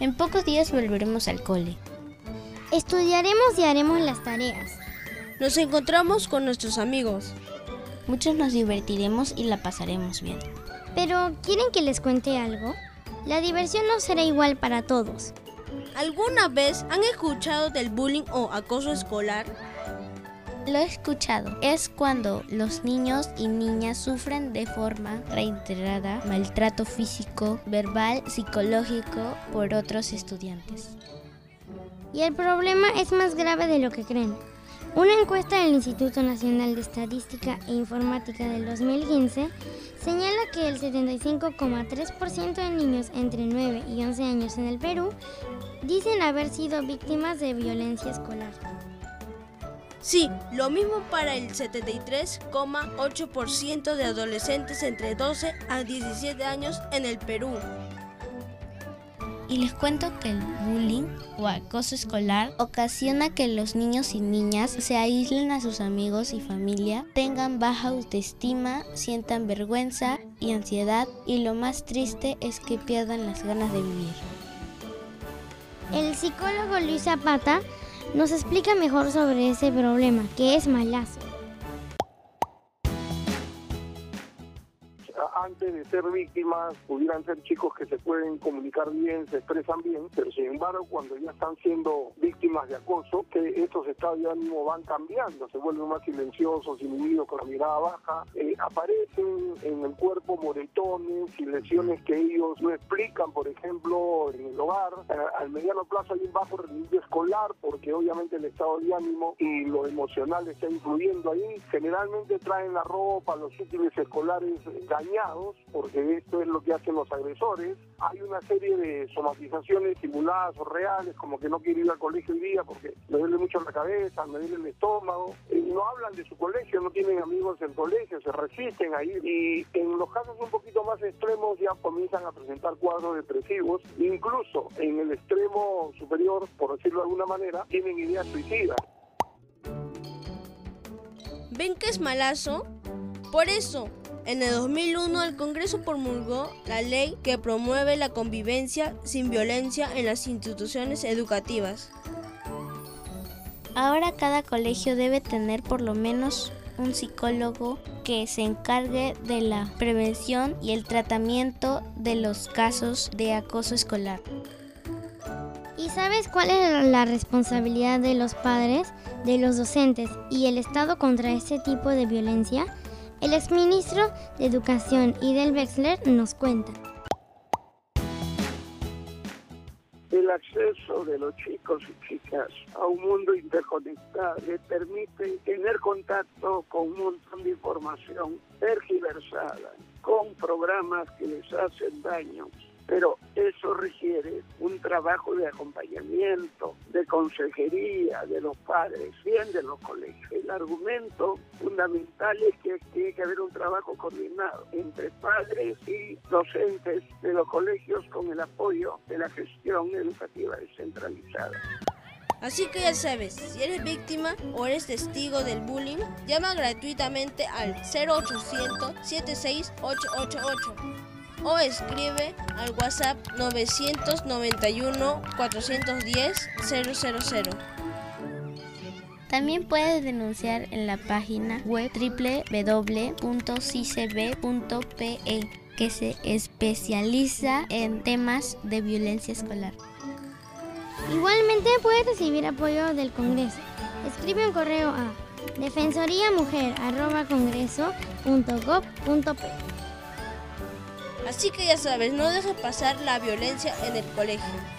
En pocos días volveremos al cole. Estudiaremos y haremos las tareas. Nos encontramos con nuestros amigos. Muchos nos divertiremos y la pasaremos bien. Pero, ¿quieren que les cuente algo? La diversión no será igual para todos. ¿Alguna vez han escuchado del bullying o acoso escolar? Lo he escuchado. Es cuando los niños y niñas sufren de forma reiterada maltrato físico, verbal, psicológico por otros estudiantes. Y el problema es más grave de lo que creen. Una encuesta del Instituto Nacional de Estadística e Informática del 2015 señala que el 75,3% de niños entre 9 y 11 años en el Perú dicen haber sido víctimas de violencia escolar. Sí, lo mismo para el 73,8% de adolescentes entre 12 a 17 años en el Perú. Y les cuento que el bullying o acoso escolar ocasiona que los niños y niñas se aíslen a sus amigos y familia, tengan baja autoestima, sientan vergüenza y ansiedad y lo más triste es que pierdan las ganas de vivir. El psicólogo Luis Zapata nos explica mejor sobre ese problema, que es malazo. Antes de ser víctimas pudieran ser chicos que se pueden comunicar bien, se expresan bien, pero sin embargo cuando ya están siendo víctimas de acoso, que estos estados de ánimo van cambiando, se vuelven más silenciosos, inhibidos con la mirada baja, eh, aparecen en el cuerpo moretones y lesiones que ellos no explican, por ejemplo, en el hogar. Eh, al mediano plazo hay un bajo rendimiento escolar porque obviamente el estado de ánimo y lo emocional está influyendo ahí. Generalmente traen la ropa, los útiles escolares dañados porque esto es lo que hacen los agresores. Hay una serie de somatizaciones simuladas o reales, como que no quiere ir al colegio hoy día porque me duele mucho la cabeza, me duele el estómago. No hablan de su colegio, no tienen amigos en el colegio, se resisten a ir. Y en los casos un poquito más extremos ya comienzan a presentar cuadros depresivos. Incluso en el extremo superior, por decirlo de alguna manera, tienen ideas suicidas. ¿Ven que es malazo? Por eso, en el 2001 el Congreso promulgó la ley que promueve la convivencia sin violencia en las instituciones educativas. Ahora cada colegio debe tener por lo menos un psicólogo que se encargue de la prevención y el tratamiento de los casos de acoso escolar. ¿Y sabes cuál es la responsabilidad de los padres, de los docentes y el Estado contra este tipo de violencia? El exministro de Educación Idel Wexler nos cuenta. El acceso de los chicos y chicas a un mundo interconectado les permite tener contacto con un montón de información tergiversada, con programas que les hacen daño pero eso requiere un trabajo de acompañamiento, de consejería de los padres, bien de los colegios. El argumento fundamental es que tiene que haber un trabajo coordinado entre padres y docentes de los colegios con el apoyo de la gestión educativa descentralizada. Así que ya sabes, si eres víctima o eres testigo del bullying, llama gratuitamente al 0800 76888 o escribe al WhatsApp 991 410 000. También puedes denunciar en la página web www.cicb.pe que se especializa en temas de violencia escolar. Igualmente puedes recibir apoyo del Congreso. Escribe un correo a defensoriamujer.congreso.gov.pe Así que ya sabes, no dejes pasar la violencia en el colegio.